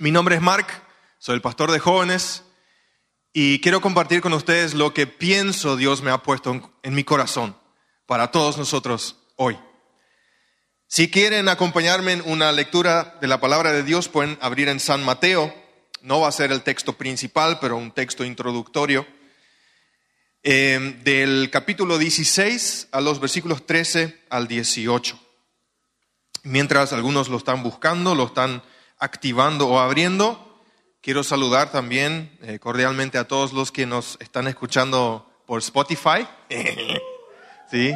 Mi nombre es Mark, soy el pastor de jóvenes y quiero compartir con ustedes lo que pienso Dios me ha puesto en, mi corazón para todos nosotros hoy. Si quieren acompañarme en una lectura de la palabra de Dios, pueden abrir en San Mateo. No va a ser el texto principal, pero un texto introductorio. eh, del capítulo 16 a los versículos 13 al 18. Mientras algunos lo están buscando, lo están activando o abriendo, quiero saludar también eh, cordialmente a todos los que nos están escuchando por Spotify. ¿Sí?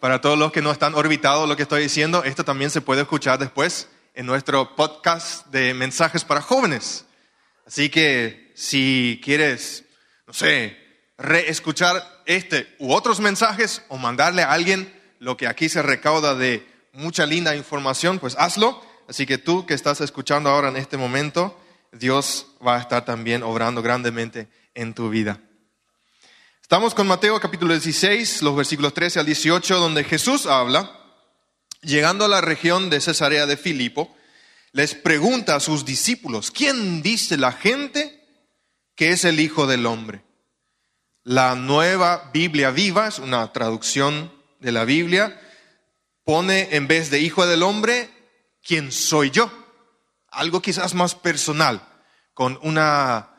Para todos los que no están orbitados lo que estoy diciendo, esto también se puede escuchar después en nuestro podcast de mensajes para jóvenes. Así que si quieres, no sé, reescuchar este u otros mensajes o mandarle a alguien lo que aquí se recauda de mucha linda información, pues hazlo. Así que tú que estás escuchando ahora en este momento, Dios va a estar también obrando grandemente en tu vida. Estamos con Mateo capítulo 16, los versículos 13 al 18, donde Jesús habla, llegando a la región de Cesarea de Filipo, les pregunta a sus discípulos, ¿quién dice la gente que es el Hijo del Hombre? La nueva Biblia viva, es una traducción de la Biblia, pone en vez de Hijo del Hombre, ¿quién soy yo? Algo quizás más personal, con una,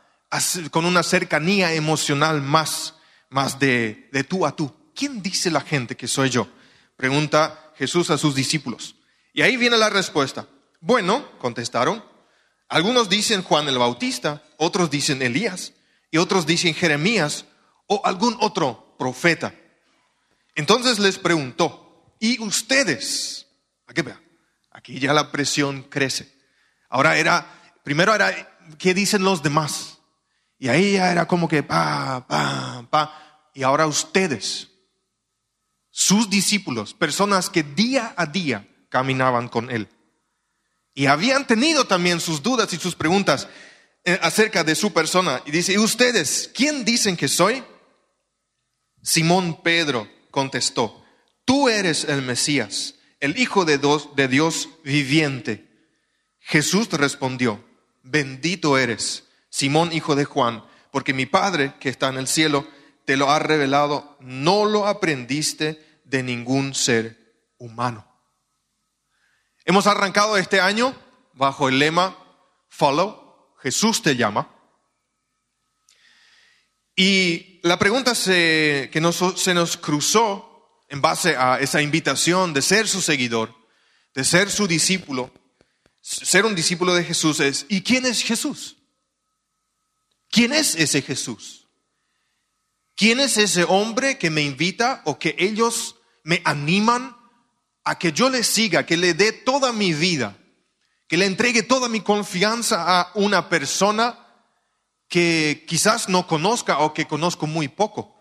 con una cercanía emocional más más de, de tú a tú. ¿Quién dice la gente que soy yo? Pregunta Jesús a sus discípulos. Y ahí viene la respuesta. Bueno, contestaron, algunos dicen Juan el Bautista, otros dicen Elías, y otros dicen Jeremías o algún otro profeta. Entonces les preguntó, ¿y ustedes? Aquí vea, aquí ya la presión crece. Ahora era, primero era, ¿qué dicen los demás? Y ahí ya era como que pa, pa, pa. Y ahora ustedes, sus discípulos, personas que día a día caminaban con él. Y habían tenido también sus dudas y sus preguntas eh, acerca de su persona. Y dice, ¿y ustedes quién dicen que soy? Simón Pedro contestó, tú eres el Mesías, el Hijo de Dios, viviente. Jesús respondió, bendito eres Simón, hijo de Juan, porque mi Padre que está en el cielo te lo ha revelado, no lo aprendiste de ningún ser humano. Hemos arrancado este año bajo el lema Follow, Jesús te llama. Y la pregunta que nos, se nos cruzó en base a esa invitación de ser su seguidor, de ser su discípulo, ser un discípulo de Jesús es, ¿y quién es Jesús? ¿Quién es ese Jesús? ¿Quién es ese hombre que me invita o que ellos me animan a que yo le siga, que le dé toda mi vida, que le entregue toda mi confianza a una persona que quizás no conozca o que conozco muy poco?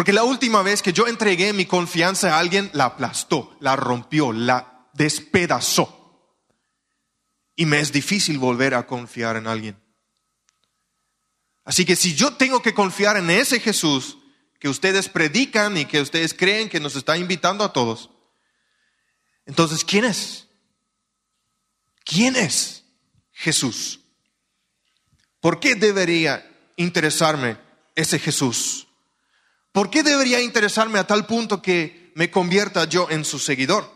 Porque la última vez que yo entregué mi confianza a alguien, la aplastó, la rompió, la despedazó. Y me es difícil volver a confiar en alguien. Así que si yo tengo que confiar en ese Jesús que ustedes predican y que ustedes creen que nos está invitando a todos, entonces, ¿quién es? ¿Quién es Jesús? ¿Por qué debería interesarme ese Jesús? ¿Por qué debería interesarme a tal punto que me convierta yo en su seguidor?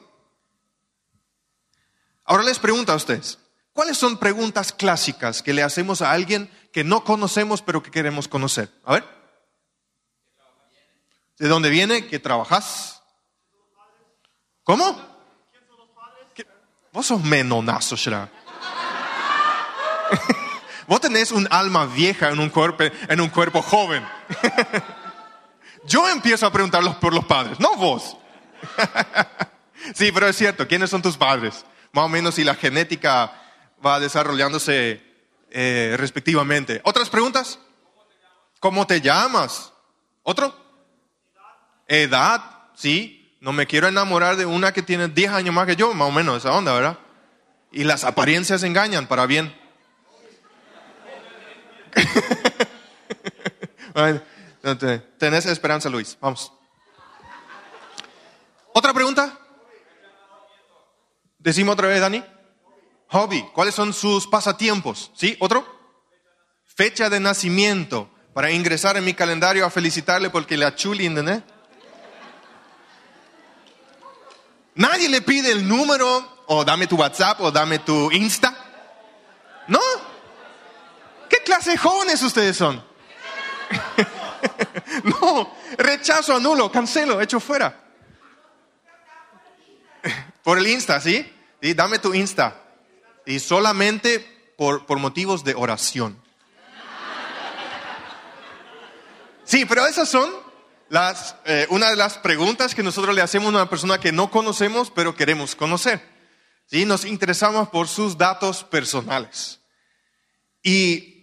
Ahora les pregunto a ustedes, ¿cuáles son preguntas clásicas que le hacemos a alguien que no conocemos pero que queremos conocer. A ver. ¿De dónde viene? ¿Qué trabajas? ¿Cómo? ¿Qué? Vos sos menonazo, Shra. Vos tenés un alma vieja en un cuerpo, en un cuerpo joven. Yo empiezo a preguntarlos por los padres, no vos. Sí, pero es cierto, ¿quiénes son tus padres? Más o menos si la genética va desarrollándose eh, respectivamente. ¿Otras preguntas? ¿Cómo te llamas? ¿Otro? Edad, sí. No me quiero enamorar de una que tiene 10 años más que yo, más o menos esa onda, ¿verdad? Y las apariencias engañan para bien. tenés esperanza, Luis. Vamos. ¿Otra pregunta? Decimos otra vez, Dani. Hobby. ¿Cuáles son sus pasatiempos? ¿Sí? ¿Otro? Fecha de nacimiento. Para ingresar en mi calendario a felicitarle porque la chuli, ¿entendés? Nadie le pide el número o dame tu WhatsApp o dame tu Insta. ¿No? ¿Qué clase de jóvenes ustedes son? no, rechazo, anulo, cancelo, echo fuera. Por el Insta, ¿sí? ¿sí? Dame tu Insta. Y solamente por, por motivos de oración. Sí, pero esas son las, eh, una de las preguntas que nosotros le hacemos a una persona que no conocemos, pero queremos conocer. ¿Sí? Nos interesamos por sus datos personales. Y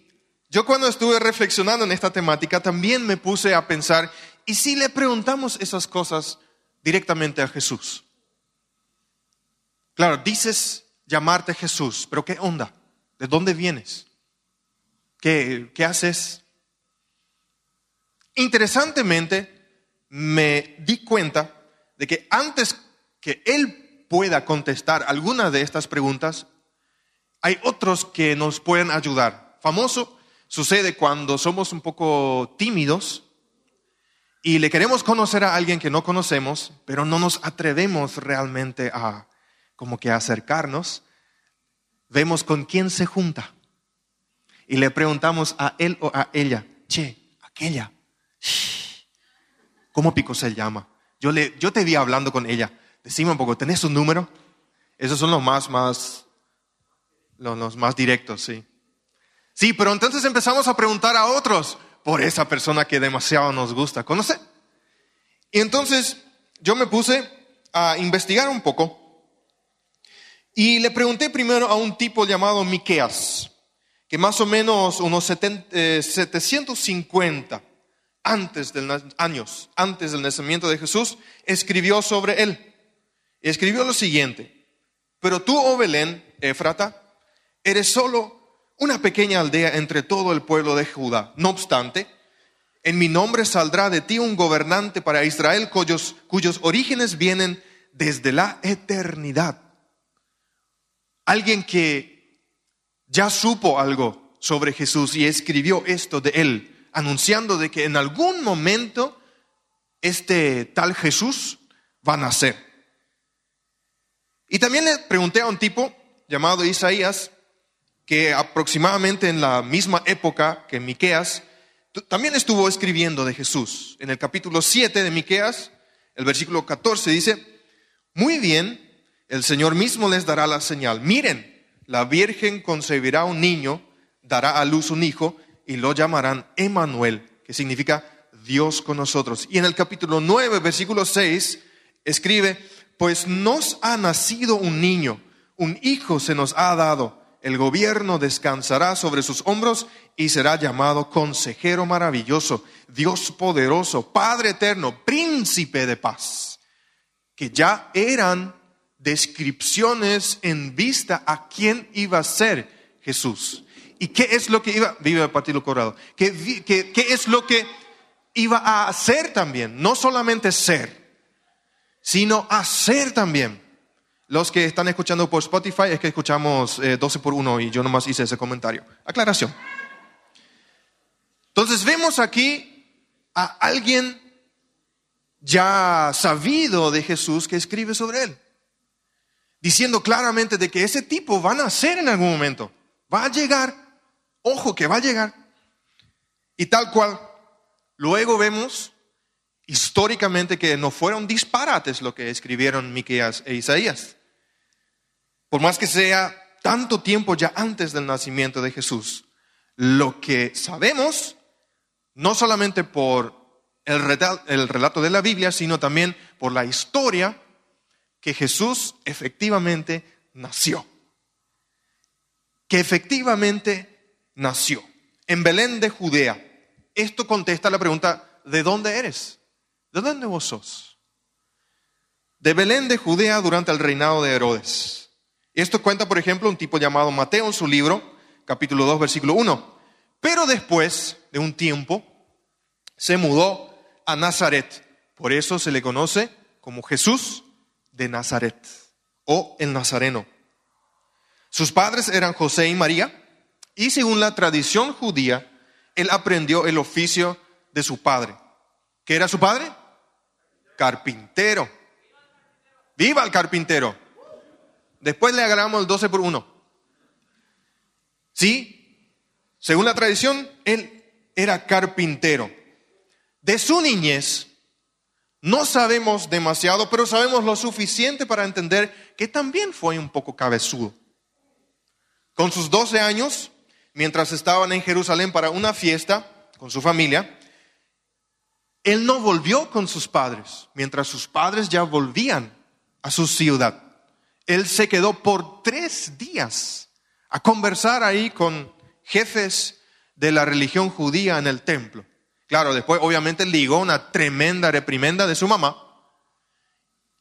yo cuando estuve reflexionando en esta temática, también me puse a pensar, ¿y si le preguntamos esas cosas directamente a Jesús? Claro, dices llamarte Jesús, pero ¿qué onda? ¿De dónde vienes? ¿Qué, qué haces? Interesantemente, me di cuenta de que antes que Él pueda contestar alguna de estas preguntas, hay otros que nos pueden ayudar. Famoso sucede cuando somos un poco tímidos y le queremos conocer a alguien que no conocemos, pero no nos atrevemos realmente a como que acercarnos. Vemos con quién se junta y le preguntamos a él o a ella, che, aquella, ¿cómo pico se llama? Yo, le, yo te vi hablando con ella, decime un poco, ¿tenés su número? Esos son los más, más los, más directos, sí. Sí, pero entonces empezamos a preguntar a otros por esa persona que demasiado nos gusta conocer. Y entonces yo me puse a investigar un poco y le pregunté primero a un tipo llamado Miqueas, que más o menos unos 750 eh, antes del, años antes del nacimiento de Jesús escribió sobre él. escribió lo siguiente: Pero tú, oh Belén, Éfrata, Eres solo una pequeña aldea entre todo el pueblo de Judá. No obstante, en mi nombre saldrá de ti un gobernante para Israel cuyos, cuyos orígenes vienen desde la eternidad. Alguien que ya supo algo sobre Jesús y escribió esto de él, anunciando de que en algún momento este tal Jesús va a nacer. Y también le pregunté a un tipo llamado Isaías, que aproximadamente en la misma época que Miqueas también estuvo escribiendo de Jesús. En el capítulo 7 de Miqueas, el versículo 14 dice, "Muy bien, el Señor mismo les dará la señal. Miren, la virgen concebirá un niño, dará a luz un hijo y lo llamarán Emanuel, que significa Dios con nosotros." Y en el capítulo 9, versículo 6 escribe, "Pues nos ha nacido un niño, un hijo se nos ha dado." El gobierno descansará sobre sus hombros y será llamado consejero maravilloso, Dios poderoso, Padre eterno, príncipe de paz, que ya eran descripciones en vista a quién iba a ser Jesús. ¿Y qué es lo que iba, vive el Partido Corrado, ¿Qué, qué, qué es lo que iba a hacer también? No solamente ser, sino hacer también. Los que están escuchando por Spotify es que escuchamos 12 eh, por 1 y yo nomás hice ese comentario. Aclaración. Entonces vemos aquí a alguien ya sabido de Jesús que escribe sobre él, diciendo claramente de que ese tipo va a nacer en algún momento, va a llegar, ojo que va a llegar, y tal cual. Luego vemos históricamente que no fueron disparates lo que escribieron Miqueas e Isaías. Por más que sea tanto tiempo ya antes del nacimiento de Jesús, lo que sabemos, no solamente por el relato de la Biblia, sino también por la historia, que Jesús efectivamente nació. Que efectivamente nació en Belén de Judea. Esto contesta la pregunta, ¿de dónde eres? ¿De dónde vos sos? De Belén de Judea durante el reinado de Herodes. Esto cuenta, por ejemplo, un tipo llamado Mateo en su libro, capítulo 2, versículo 1. Pero después de un tiempo se mudó a Nazaret. Por eso se le conoce como Jesús de Nazaret o el Nazareno. Sus padres eran José y María, y según la tradición judía, él aprendió el oficio de su padre. ¿Qué era su padre? Carpintero. ¡Viva el carpintero! Después le agarramos el 12 por 1. ¿Sí? Según la tradición, él era carpintero. De su niñez, no sabemos demasiado, pero sabemos lo suficiente para entender que también fue un poco cabezudo. Con sus 12 años, mientras estaban en Jerusalén para una fiesta con su familia, él no volvió con sus padres, mientras sus padres ya volvían a su ciudad. Él se quedó por tres días a conversar ahí con jefes de la religión judía en el templo. Claro, después obviamente ligó una tremenda reprimenda de su mamá.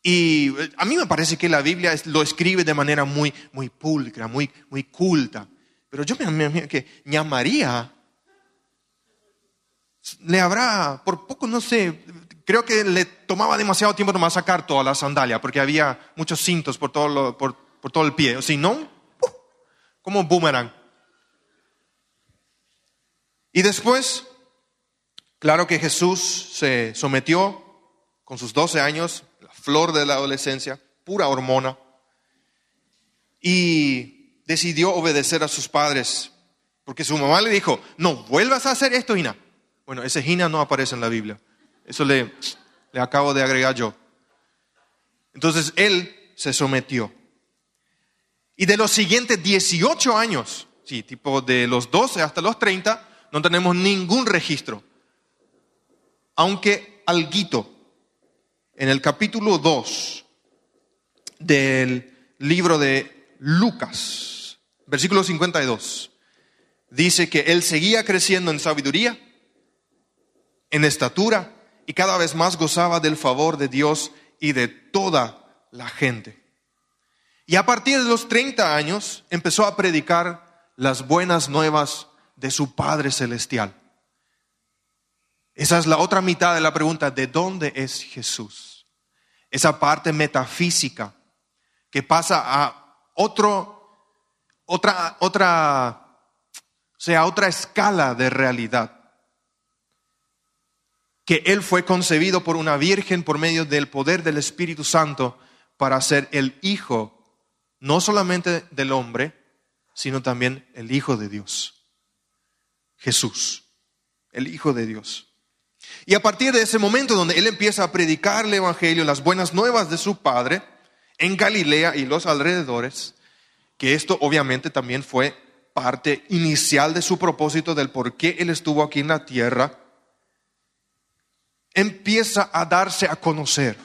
Y eh, a mí me parece que la Biblia lo escribe de manera muy, muy pulcra, muy, muy culta. Pero yo me, me que ña María le habrá, por poco no sé, creo que le tomaba demasiado tiempo nomás sacar toda la sandalia, porque había muchos cintos por todo, por, todo el pie. O si no, ¡uh! como boomerang. Y después Claro que Jesús se sometió con sus 12 años, la flor de la adolescencia, pura hormona, y decidió obedecer a sus padres, porque su mamá le dijo, no vuelvas a hacer esto, Gina. Bueno, ese Gina no aparece en la Biblia, eso le, le acabo de agregar yo. Entonces él se sometió. Y de los siguientes 18 años, sí, tipo de los 12 hasta los 30, no tenemos ningún registro aunque alguito, en el capítulo 2 del libro de Lucas, versículo 52, dice que él seguía creciendo en sabiduría, en estatura, y cada vez más gozaba del favor de Dios y de toda la gente. Y a partir de los 30 años empezó a predicar las buenas nuevas de su Padre Celestial. Esa es la otra mitad de la pregunta, ¿de dónde es Jesús? Esa parte metafísica que pasa a otro, otra, otra, sea, otra escala de realidad. Que Él fue concebido por una virgen por medio del poder del Espíritu Santo para ser el Hijo, no solamente del hombre, sino también el Hijo de Dios. Jesús, el Hijo de Dios. Y a partir de ese momento donde él empieza a predicar el Evangelio, las buenas nuevas de su Padre, en Galilea y los alrededores, que esto obviamente también fue parte inicial de su propósito del por qué él estuvo aquí en la tierra, empieza a darse a conocer.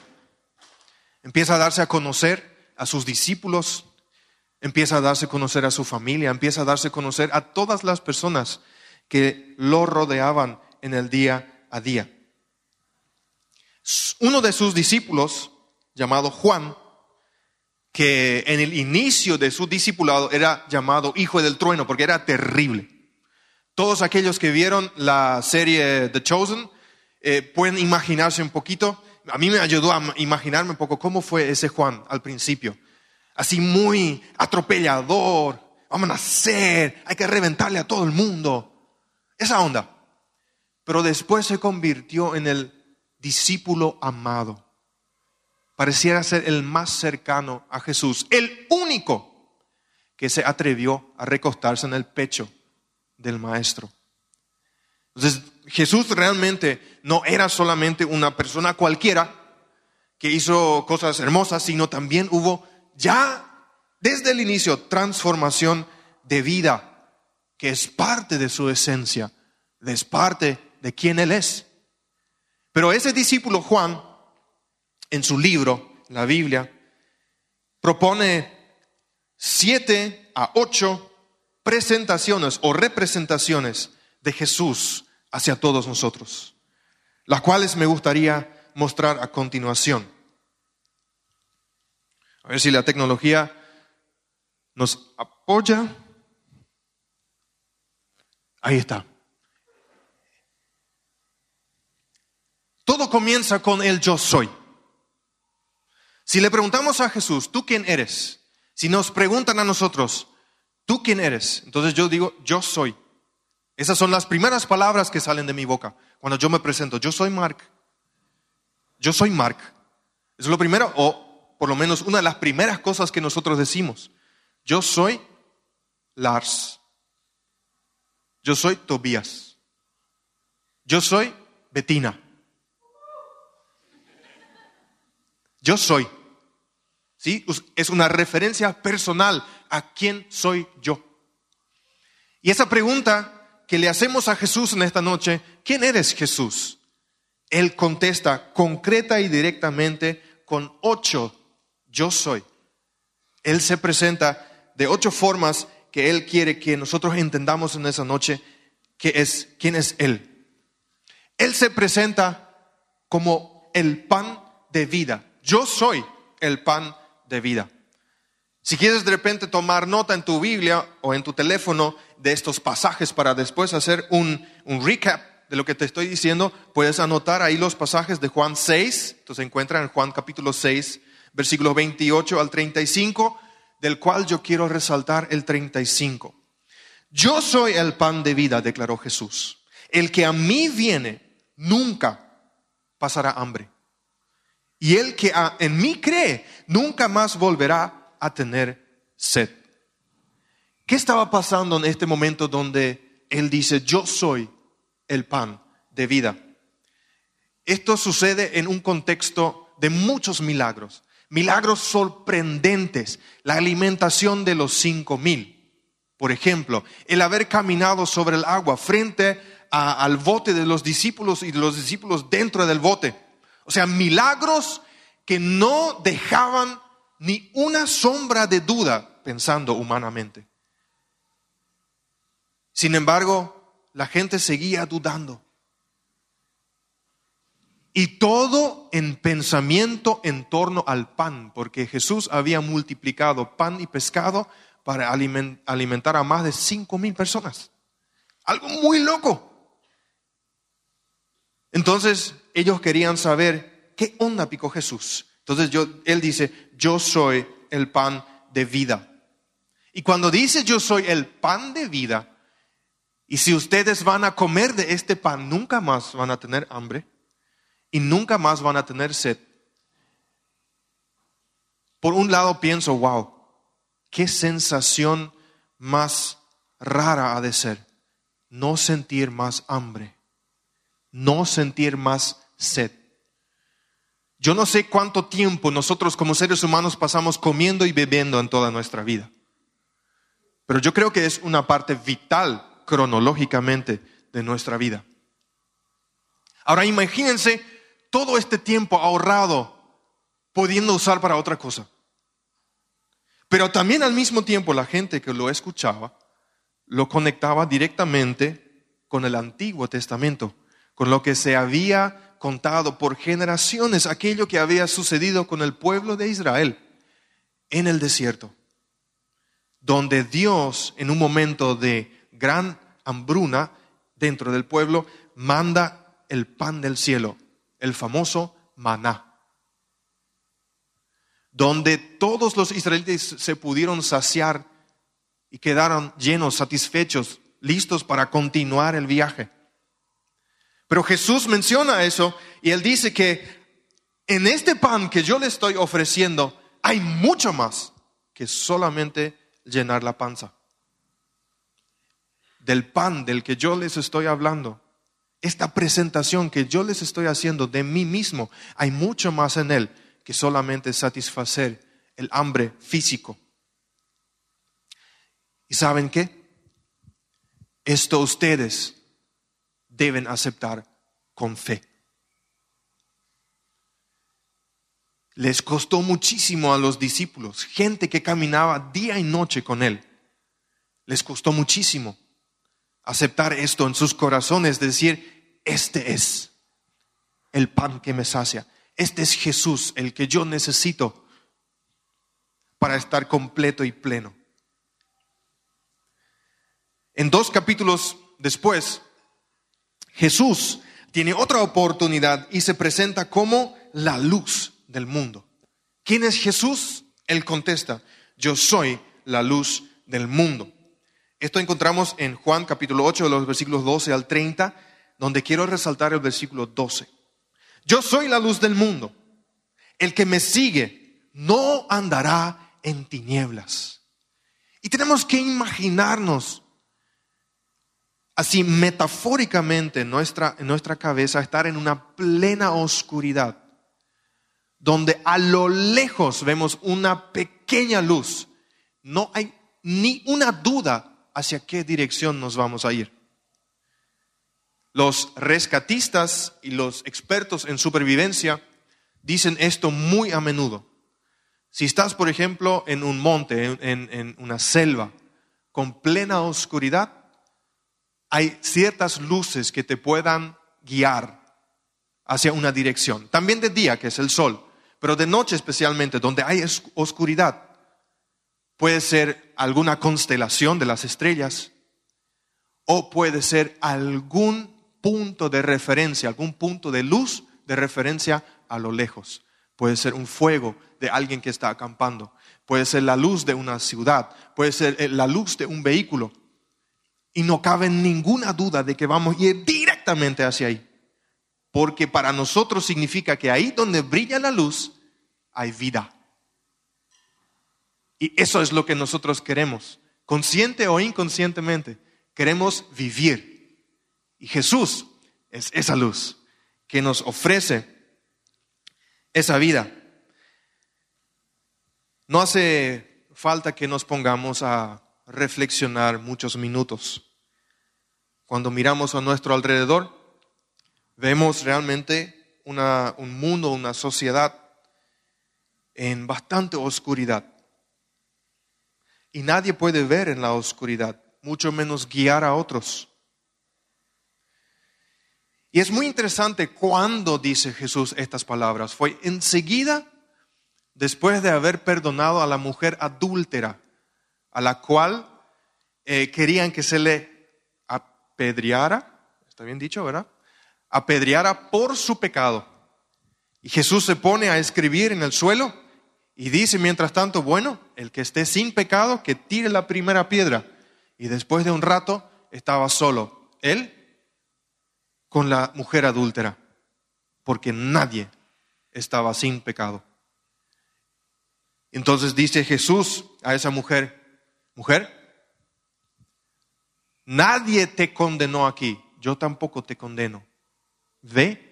Empieza a darse a conocer a sus discípulos, empieza a darse a conocer a su familia, empieza a darse a conocer a todas las personas que lo rodeaban en el día a día. Uno de sus discípulos, llamado Juan, que en el inicio de su discipulado era llamado hijo del trueno porque era terrible. Todos aquellos que vieron la serie The Chosen eh, pueden imaginarse un poquito. A mí me ayudó a imaginarme un poco cómo fue ese Juan al principio. Así muy atropellador. Vamos a nacer, hay que reventarle a todo el mundo. Esa onda pero después se convirtió en el discípulo amado. Pareciera ser el más cercano a Jesús, el único que se atrevió a recostarse en el pecho del maestro. Entonces, Jesús realmente no era solamente una persona cualquiera que hizo cosas hermosas, sino también hubo ya desde el inicio transformación de vida, que es parte de su esencia, es parte de quién Él es. Pero ese discípulo Juan, en su libro, la Biblia, propone siete a ocho presentaciones o representaciones de Jesús hacia todos nosotros, las cuales me gustaría mostrar a continuación. A ver si la tecnología nos apoya. Ahí está. Todo comienza con el yo soy. Si le preguntamos a Jesús, ¿tú quién eres? Si nos preguntan a nosotros, ¿tú quién eres? Entonces yo digo, yo soy. Esas son las primeras palabras que salen de mi boca cuando yo me presento. Yo soy Mark. Yo soy Mark. Es lo primero, o por lo menos una de las primeras cosas que nosotros decimos. Yo soy Lars. Yo soy Tobías. Yo soy Betina. Yo soy. ¿Sí? Es una referencia personal a quién soy yo. Y esa pregunta que le hacemos a Jesús en esta noche, ¿quién eres Jesús? Él contesta concreta y directamente con ocho, yo soy. Él se presenta de ocho formas que Él quiere que nosotros entendamos en esa noche que es, quién es Él. Él se presenta como el pan de vida. Yo soy el pan de vida. Si quieres de repente tomar nota en tu Biblia o en tu teléfono de estos pasajes para después hacer un, un recap de lo que te estoy diciendo, puedes anotar ahí los pasajes de Juan 6, entonces se encuentran en Juan capítulo 6, versículos 28 al 35, del cual yo quiero resaltar el 35. Yo soy el pan de vida, declaró Jesús. El que a mí viene nunca pasará hambre. Y el que en mí cree nunca más volverá a tener sed. ¿Qué estaba pasando en este momento donde él dice, yo soy el pan de vida? Esto sucede en un contexto de muchos milagros, milagros sorprendentes, la alimentación de los cinco mil. Por ejemplo, el haber caminado sobre el agua frente al bote de los discípulos y de los discípulos dentro del bote o sea, milagros que no dejaban ni una sombra de duda pensando humanamente. Sin embargo, la gente seguía dudando. Y todo en pensamiento en torno al pan, porque Jesús había multiplicado pan y pescado para alimentar a más de cinco mil personas. Algo muy loco. Entonces ellos querían saber qué onda picó Jesús. Entonces yo, él dice, yo soy el pan de vida. Y cuando dice yo soy el pan de vida, y si ustedes van a comer de este pan, nunca más van a tener hambre y nunca más van a tener sed. Por un lado pienso, wow, qué sensación más rara ha de ser no sentir más hambre no sentir más sed. Yo no sé cuánto tiempo nosotros como seres humanos pasamos comiendo y bebiendo en toda nuestra vida, pero yo creo que es una parte vital cronológicamente de nuestra vida. Ahora imagínense todo este tiempo ahorrado pudiendo usar para otra cosa. Pero también al mismo tiempo la gente que lo escuchaba lo conectaba directamente con el Antiguo Testamento con lo que se había contado por generaciones, aquello que había sucedido con el pueblo de Israel en el desierto, donde Dios en un momento de gran hambruna dentro del pueblo manda el pan del cielo, el famoso maná, donde todos los israelitas se pudieron saciar y quedaron llenos, satisfechos, listos para continuar el viaje. Pero Jesús menciona eso y él dice que en este pan que yo le estoy ofreciendo hay mucho más que solamente llenar la panza. Del pan del que yo les estoy hablando, esta presentación que yo les estoy haciendo de mí mismo, hay mucho más en él que solamente satisfacer el hambre físico. ¿Y saben qué? Esto ustedes deben aceptar con fe. Les costó muchísimo a los discípulos, gente que caminaba día y noche con Él. Les costó muchísimo aceptar esto en sus corazones, decir, este es el pan que me sacia, este es Jesús, el que yo necesito para estar completo y pleno. En dos capítulos después, Jesús tiene otra oportunidad y se presenta como la luz del mundo. ¿Quién es Jesús? Él contesta, yo soy la luz del mundo. Esto encontramos en Juan capítulo 8, de los versículos 12 al 30, donde quiero resaltar el versículo 12. Yo soy la luz del mundo. El que me sigue no andará en tinieblas. Y tenemos que imaginarnos así metafóricamente en nuestra, nuestra cabeza estar en una plena oscuridad, donde a lo lejos vemos una pequeña luz. No hay ni una duda hacia qué dirección nos vamos a ir. Los rescatistas y los expertos en supervivencia dicen esto muy a menudo. Si estás, por ejemplo, en un monte, en, en una selva, con plena oscuridad, hay ciertas luces que te puedan guiar hacia una dirección. También de día, que es el sol, pero de noche especialmente, donde hay oscuridad. Puede ser alguna constelación de las estrellas o puede ser algún punto de referencia, algún punto de luz de referencia a lo lejos. Puede ser un fuego de alguien que está acampando, puede ser la luz de una ciudad, puede ser eh, la luz de un vehículo. Y no cabe ninguna duda de que vamos a ir directamente hacia ahí. Porque para nosotros significa que ahí donde brilla la luz hay vida. Y eso es lo que nosotros queremos, consciente o inconscientemente. Queremos vivir. Y Jesús es esa luz que nos ofrece esa vida. No hace falta que nos pongamos a reflexionar muchos minutos. Cuando miramos a nuestro alrededor, vemos realmente un mundo, una sociedad en bastante oscuridad. Y nadie puede ver en la oscuridad, mucho menos guiar a otros. Y es muy interesante cuando dice Jesús estas palabras. Fue enseguida después de haber perdonado a la mujer adúltera, a la cual eh, querían que se le apedreara, está bien dicho, ¿verdad? Apedreara por su pecado. Y Jesús se pone a escribir en el suelo y dice mientras tanto, bueno, el que esté sin pecado, que tire la primera piedra. Y después de un rato estaba solo, él con la mujer adúltera, porque nadie estaba sin pecado. Entonces dice Jesús a esa mujer, mujer, nadie te condenó aquí, yo tampoco te condeno. Ve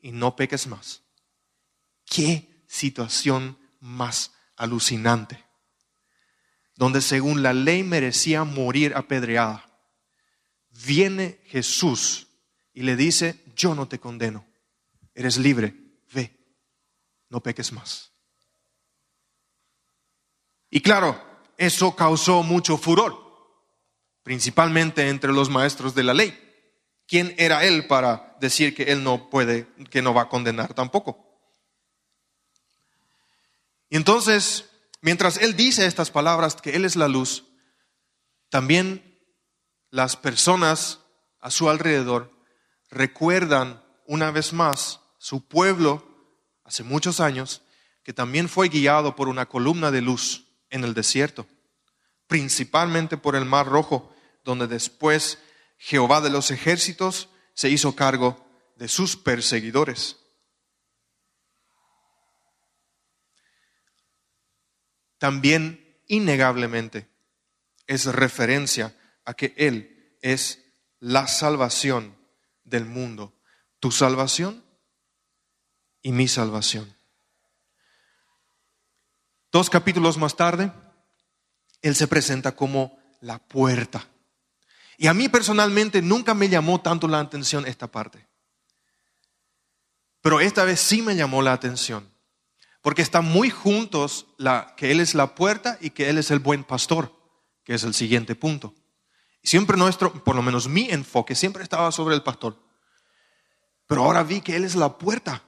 y no peques más. Qué situación más alucinante, donde según la ley merecía morir apedreada. Viene Jesús y le dice, yo no te condeno, eres libre, ve, no peques más. Y claro, eso causó mucho furor, principalmente entre los maestros de la ley. ¿Quién era él para decir que él no puede, que no va a condenar tampoco? Y entonces, mientras él dice estas palabras, que él es la luz, también las personas a su alrededor recuerdan una vez más su pueblo hace muchos años, que también fue guiado por una columna de luz en el desierto, principalmente por el Mar Rojo, donde después Jehová de los ejércitos se hizo cargo de sus perseguidores. También, innegablemente, es referencia a que Él es la salvación del mundo, tu salvación y mi salvación. Dos capítulos más tarde, Él se presenta como la puerta. Y a mí personalmente nunca me llamó tanto la atención esta parte. Pero esta vez sí me llamó la atención. Porque están muy juntos la, que Él es la puerta y que Él es el buen pastor, que es el siguiente punto. Y siempre nuestro, por lo menos mi enfoque, siempre estaba sobre el pastor. Pero ahora vi que Él es la puerta.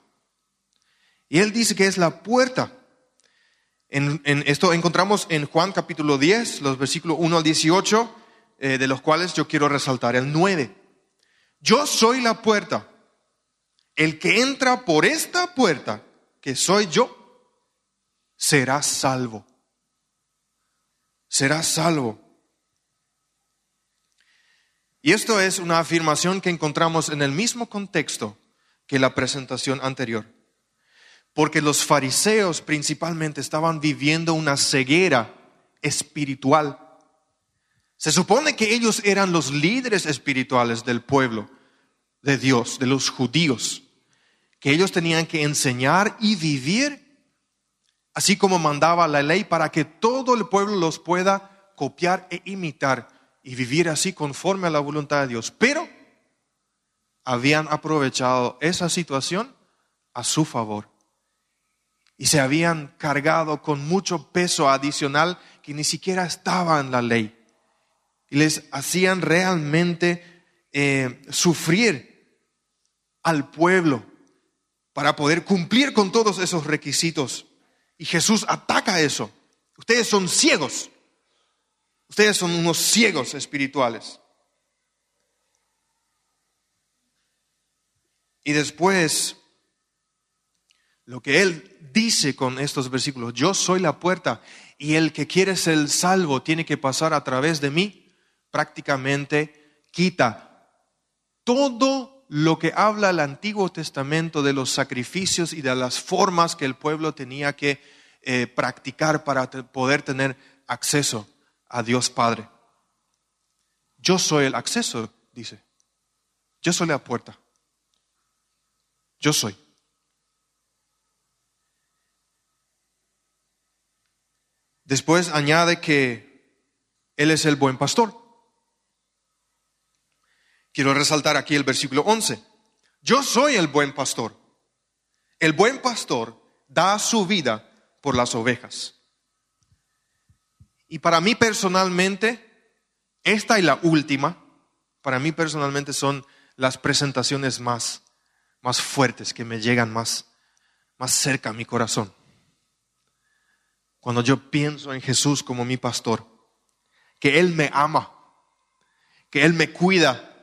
Y Él dice que es la puerta. En, esto encontramos en Juan capítulo 10, los versículos 1 al 18, eh, de los cuales yo quiero resaltar el 9. Yo soy la puerta. El que entra por esta puerta, que soy yo, será salvo. Será salvo. Y esto es una afirmación que encontramos en el mismo contexto que la presentación anterior. Porque los fariseos principalmente estaban viviendo una ceguera espiritual. Se supone que ellos eran los líderes espirituales del pueblo de Dios, de los judíos, que ellos tenían que enseñar y vivir así como mandaba la ley para que todo el pueblo los pueda copiar e imitar y vivir así conforme a la voluntad de Dios. Pero habían aprovechado esa situación a su favor y se habían cargado con mucho peso adicional que ni siquiera estaba en la ley. Y les hacían realmente eh, sufrir al pueblo para poder cumplir con todos esos requisitos. Y Jesús ataca eso. Ustedes son ciegos. Ustedes son unos ciegos espirituales. Y después, lo que Él dice con estos versículos, yo soy la puerta y el que quiere ser salvo tiene que pasar a través de mí, prácticamente quita todo lo que habla el Antiguo Testamento de los sacrificios y de las formas que el pueblo tenía que eh, practicar para poder tener acceso a Dios Padre. Yo soy el acceso, dice. Yo soy la puerta. Yo soy. Después añade que Él es el buen pastor. Quiero resaltar aquí el versículo 11. Yo soy el buen pastor. El buen pastor da su vida por las ovejas. Y para mí personalmente, esta y la última, para mí personalmente son las presentaciones más, más fuertes, que me llegan más, más cerca a mi corazón. Cuando yo pienso en Jesús como mi pastor, que Él me ama, que Él me cuida,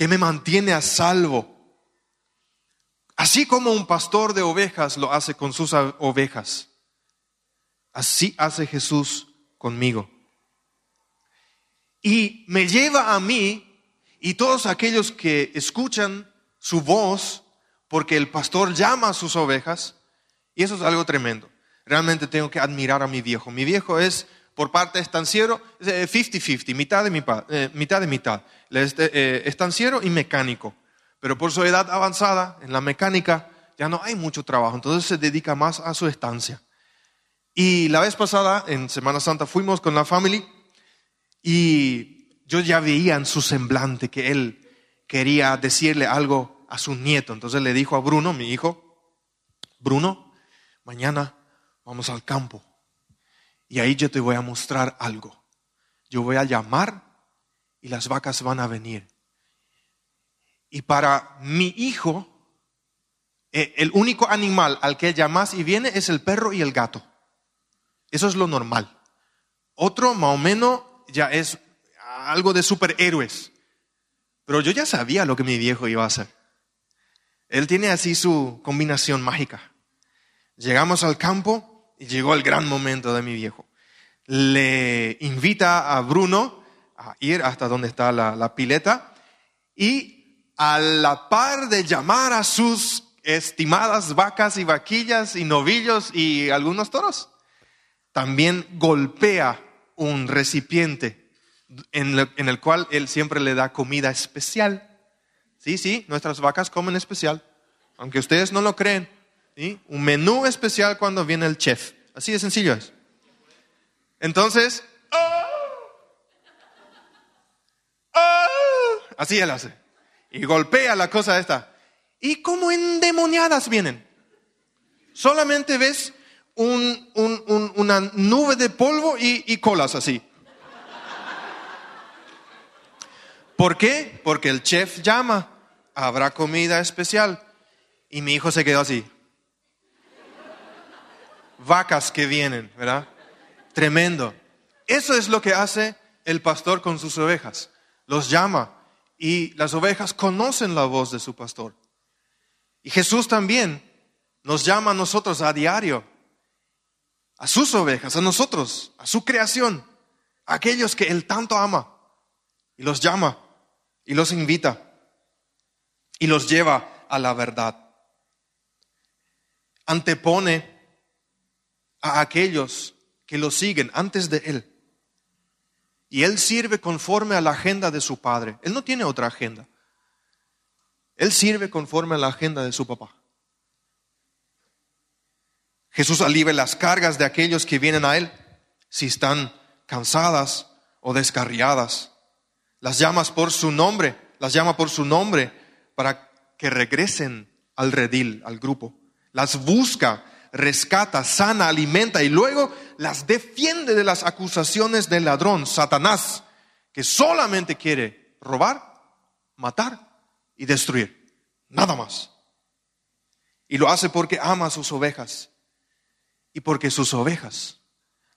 que me mantiene a salvo, así como un pastor de ovejas lo hace con sus ovejas. Así hace Jesús conmigo. Y me lleva a mí y todos aquellos que escuchan su voz, porque el pastor llama a sus ovejas, y eso es algo tremendo. Realmente tengo que admirar a mi viejo. Mi viejo es, por parte estanciero, 50-50, mitad de mitad, eh, mitad de mitad. Eh, estanciero y mecánico. Pero por su edad avanzada, en la mecánica, ya no hay mucho trabajo, entonces se dedica más a su estancia. Y la vez pasada, en Semana Santa, fuimos con la familia y yo ya veía en su semblante que él quería decirle algo a su nieto. Entonces le dijo a Bruno, mi hijo, Bruno, mañana vamos al campo y ahí yo te voy a mostrar algo. Yo voy a llamar y las vacas van a venir. Y para mi hijo, eh, el único animal al que llamas y viene es el perro y el gato. Eso es lo normal. Otro, más o menos, ya es algo de superhéroes. Pero yo ya sabía lo que mi viejo iba a hacer. Él tiene así su combinación mágica. Llegamos al campo llegó el gran momento de mi viejo. Le invita a Bruno a ir hasta donde está la pileta y a la par de llamar a sus estimadas vacas y vaquillas y novillos y algunos toros, también golpea un recipiente en, el cual él siempre le da comida especial. Sí, sí, nuestras vacas comen especial, aunque ustedes no lo creen. Un menú especial cuando viene el chef. Así de sencillo es. Entonces, así él hace. Y golpea la cosa esta. ¿Y como endemoniadas vienen? Solamente ves una nube de polvo y, colas así. ¿Por qué? Porque el chef llama, habrá comida especial. Y mi hijo se quedó así. Vacas que vienen, ¿verdad? Tremendo. Eso es lo que hace el pastor con sus ovejas. Los llama y las ovejas conocen la voz de su pastor. Y Jesús también nos llama a nosotros a diario a sus ovejas, a nosotros, a su creación, a aquellos que Él tanto ama. y los llama y los invita y los lleva a la verdad. Antepone a aquellos que lo siguen antes de Él. Y Él sirve conforme a la agenda de su Padre. Él no tiene otra agenda. Él sirve conforme a la agenda de su papá. Jesús alivia las cargas de aquellos que vienen a Él si están cansadas o descarriadas. Las llamas por su nombre, las llama por su nombre para que regresen al redil, al grupo. Las busca rescata, sana, alimenta y luego las defiende de las acusaciones del ladrón, Satanás, que solamente quiere robar, matar y destruir. Nada más. Y lo hace porque ama a sus ovejas y porque sus ovejas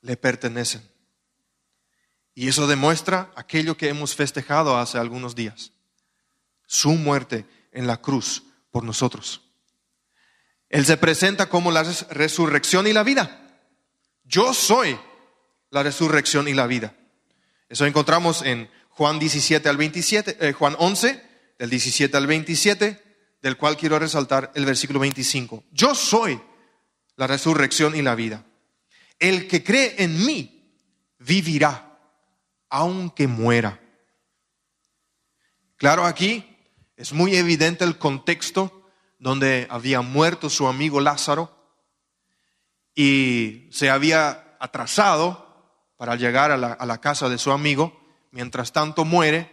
le pertenecen. Y eso demuestra aquello que hemos festejado hace algunos días, su muerte en la cruz por nosotros. Él se presenta como la resurrección y la vida. Yo soy la resurrección y la vida. Eso encontramos en Juan 17 al 27, eh, Juan 11, del 17 al 27, del cual quiero resaltar el versículo 25. Yo soy la resurrección y la vida. El que cree en mí vivirá, aunque muera. Claro, aquí es muy evidente el contexto donde había muerto su amigo Lázaro y se había atrasado para llegar a la, casa de su amigo, mientras tanto muere,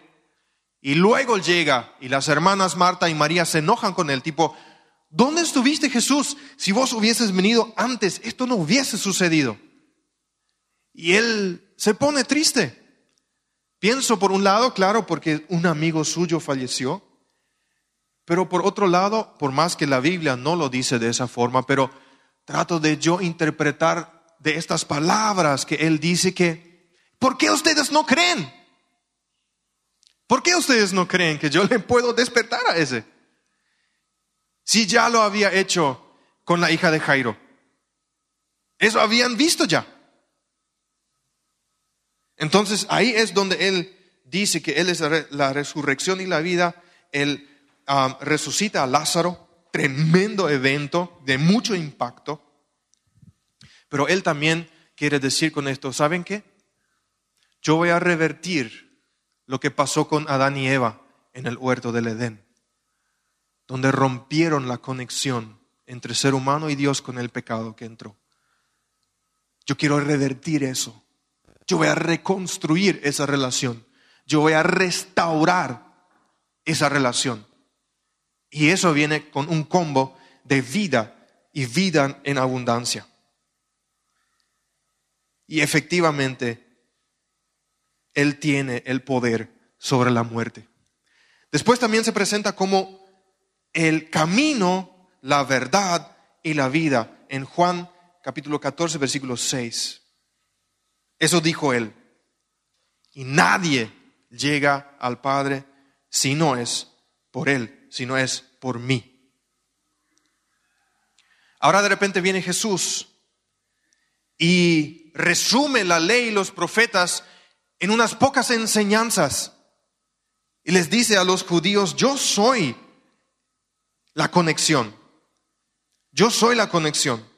y luego llega y las hermanas Marta y María se enojan con él, tipo, ¿dónde estuviste Jesús? Si vos hubieses venido antes, esto no hubiese sucedido. Y él se pone triste. Pienso por un lado, claro, porque un amigo suyo falleció, pero por otro lado, por más que la Biblia no lo dice de esa forma, pero trato de yo interpretar de estas palabras que Él dice que, ¿por qué ustedes no creen? ¿Por qué ustedes no creen que yo le puedo despertar a ese? Si ya lo había hecho con la hija de Jairo. Eso habían visto ya. Entonces ahí es donde Él dice que Él es la resurrección y la vida. Él resucita a Lázaro, tremendo evento de mucho impacto. Pero él también quiere decir con esto, ¿saben qué? Yo voy a revertir lo que pasó con Adán y Eva en el huerto del Edén, donde rompieron la conexión entre ser humano y Dios con el pecado que entró. Yo quiero revertir eso. Yo voy a reconstruir esa relación. Yo voy a restaurar esa relación. Y eso viene con un combo de vida y vida en abundancia. Y efectivamente, Él tiene el poder sobre la muerte. Después también se presenta como el camino, la verdad y la vida en Juan capítulo 14, versículo 6. Eso dijo Él. Y nadie llega al Padre si no es por Él sino es por mí. Ahora de repente viene Jesús y resume la ley y los profetas en unas pocas enseñanzas. Y les dice a los judíos, yo soy la conexión. Yo soy la conexión.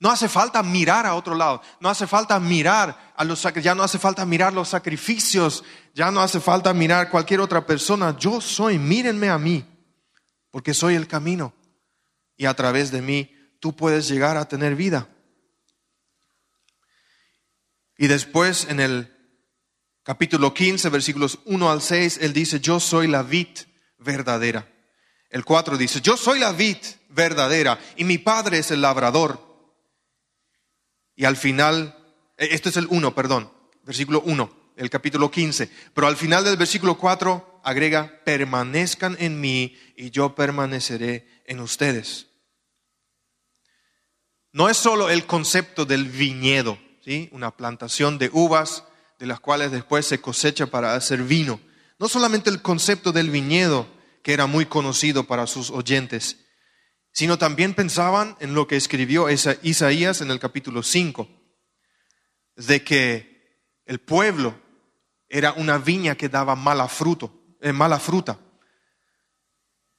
No hace falta mirar a otro lado, no hace falta mirar a los ya no hace falta mirar los sacrificios, ya no hace falta mirar cualquier otra persona. Yo soy, mírenme a mí, porque soy el camino y a través de mí tú puedes llegar a tener vida. Y después en el capítulo 15, versículos 1 al 6, él dice, yo soy la vid verdadera. El 4 dice, yo soy la vid verdadera y mi padre es el labrador. Y al final, eh, esto es el 1, perdón, versículo 1, el capítulo 15. Pero al final del versículo 4 agrega, permanezcan en mí y yo permaneceré en ustedes. No es solo el concepto del viñedo, ¿sí? una plantación de uvas de las cuales después se cosecha para hacer vino. No solamente el concepto del viñedo, que era muy conocido para sus oyentes, sino también pensaban en lo que escribió Isaías en el capítulo 5, de que el pueblo era una viña que daba mala, fruto, eh, mala fruta.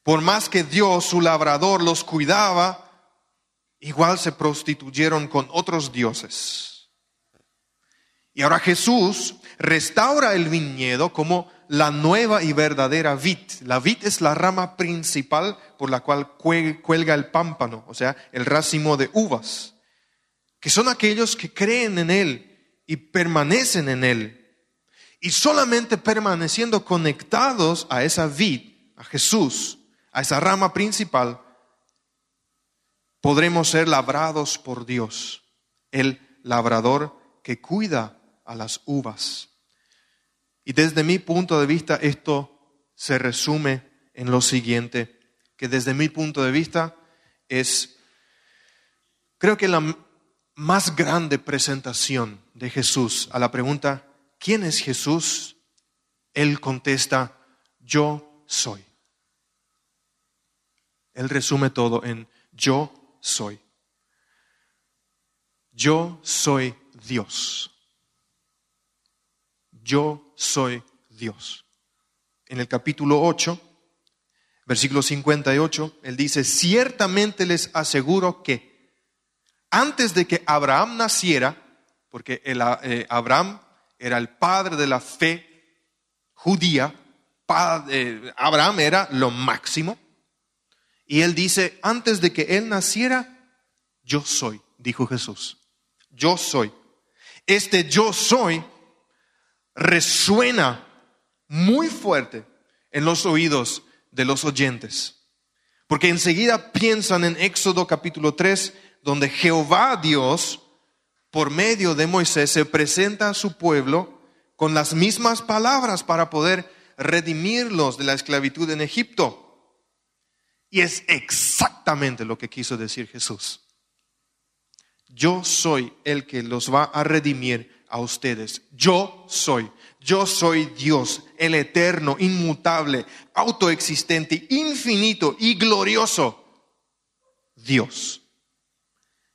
Por más que Dios, su labrador, los cuidaba, igual se prostituyeron con otros dioses. Y ahora Jesús restaura el viñedo como la nueva y verdadera vid. La vid es la rama principal por la cual cuelga el pámpano, o sea, el racimo de uvas, que son aquellos que creen en Él y permanecen en Él. Y solamente permaneciendo conectados a esa vid, a Jesús, a esa rama principal, podremos ser labrados por Dios, el labrador que cuida a las uvas. Y desde mi punto de vista esto se resume en lo siguiente, que desde mi punto de vista es, creo que la más grande presentación de Jesús a la pregunta, ¿quién es Jesús? Él contesta, yo soy. Él resume todo en yo soy. Yo soy Dios. Yo soy Dios. En el capítulo 8, versículo 58, él dice, ciertamente les aseguro que antes de que Abraham naciera, porque eh, Abraham era el padre de la fe judía, eh, Abraham era lo máximo, y él dice, antes de que él naciera, yo soy, dijo Jesús. Yo soy. Este yo soy resuena muy fuerte en los oídos de los oyentes. Porque enseguida piensan en Éxodo capítulo 3, donde Jehová Dios, por medio de Moisés, se presenta a su pueblo con las mismas palabras para poder redimirlos de la esclavitud en Egipto. Y es exactamente lo que quiso decir Jesús. Yo soy el que los va a redimir a ustedes. Yo soy. Yo soy Dios, el eterno, inmutable, autoexistente, infinito y glorioso. Dios.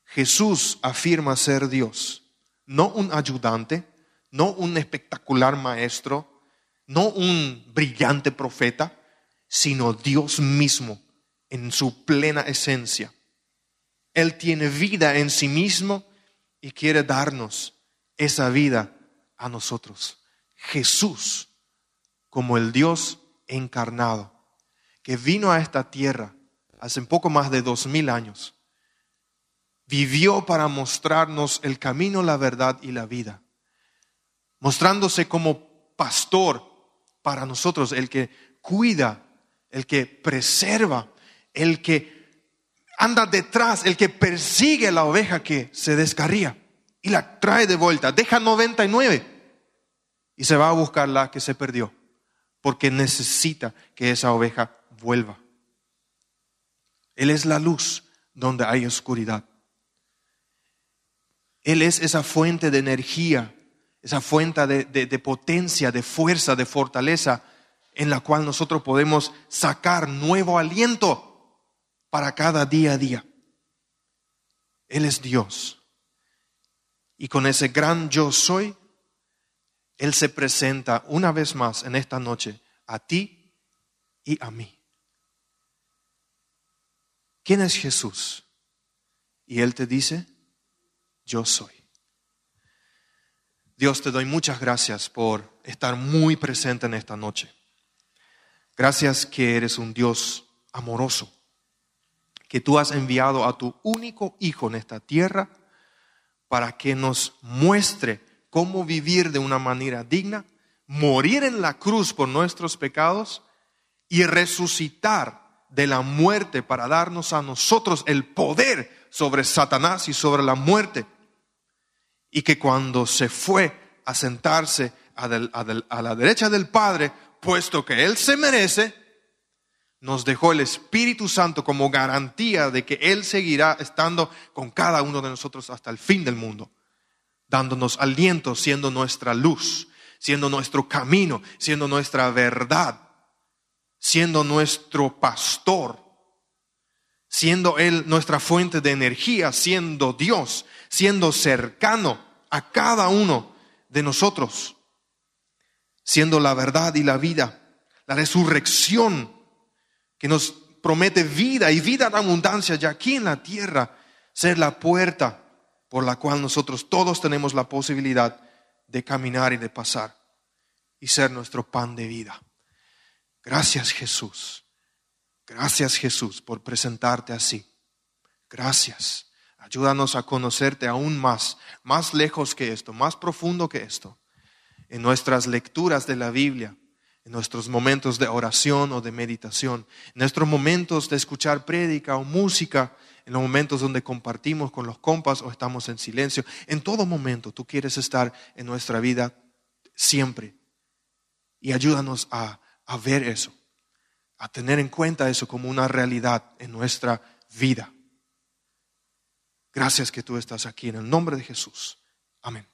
Jesús afirma ser Dios, no un ayudante, no un espectacular maestro, no un brillante profeta, sino Dios mismo en su plena esencia. Él tiene vida en sí mismo y quiere darnos esa vida a nosotros. Jesús, como el Dios encarnado, que vino a esta tierra hace poco más de dos mil años, vivió para mostrarnos el camino, la verdad y la vida, mostrándose como pastor para nosotros, el que cuida, el que preserva, el que anda detrás, el que persigue la oveja que se descarría y la trae de vuelta, deja 99 y se va a buscar la que se perdió, porque necesita que esa oveja vuelva. Él es la luz donde hay oscuridad. Él es esa fuente de energía, esa fuente de, de potencia, de fuerza, de fortaleza, en la cual nosotros podemos sacar nuevo aliento para cada día a día. Él es Dios. Y con ese gran yo soy, Él se presenta una vez más en esta noche a ti y a mí. ¿Quién es Jesús? Y Él te dice, yo soy. Dios, te doy muchas gracias por estar muy presente en esta noche. Gracias que eres un Dios amoroso que tú has enviado a tu único Hijo en esta tierra para que nos muestre cómo vivir de una manera digna, morir en la cruz por nuestros pecados y resucitar de la muerte para darnos a nosotros el poder sobre Satanás y sobre la muerte. Y que cuando se fue a sentarse a, la derecha del Padre, puesto que Él se merece, nos dejó el Espíritu Santo como garantía de que Él seguirá estando con cada uno de nosotros hasta el fin del mundo, dándonos aliento, siendo nuestra luz, siendo nuestro camino, siendo nuestra verdad, siendo nuestro pastor, siendo Él nuestra fuente de energía, siendo Dios, siendo cercano a cada uno de nosotros. siendo la verdad y la vida, la resurrección que nos promete vida y vida en abundancia ya aquí en la tierra, ser la puerta por la cual nosotros todos tenemos la posibilidad de caminar y de pasar y ser nuestro pan de vida. Gracias Jesús. Gracias Jesús por presentarte así. Gracias. Ayúdanos a conocerte aún más, más lejos que esto, más profundo que esto, en nuestras lecturas de la Biblia, en nuestros momentos de oración o de meditación, en nuestros momentos de escuchar prédica o música, en los momentos donde compartimos con los compas o estamos en silencio. En todo momento tú quieres estar en nuestra vida siempre. Y ayúdanos a, a ver eso, a tener en cuenta eso como una realidad en nuestra vida. Gracias que tú estás aquí en el nombre de Jesús. Amén.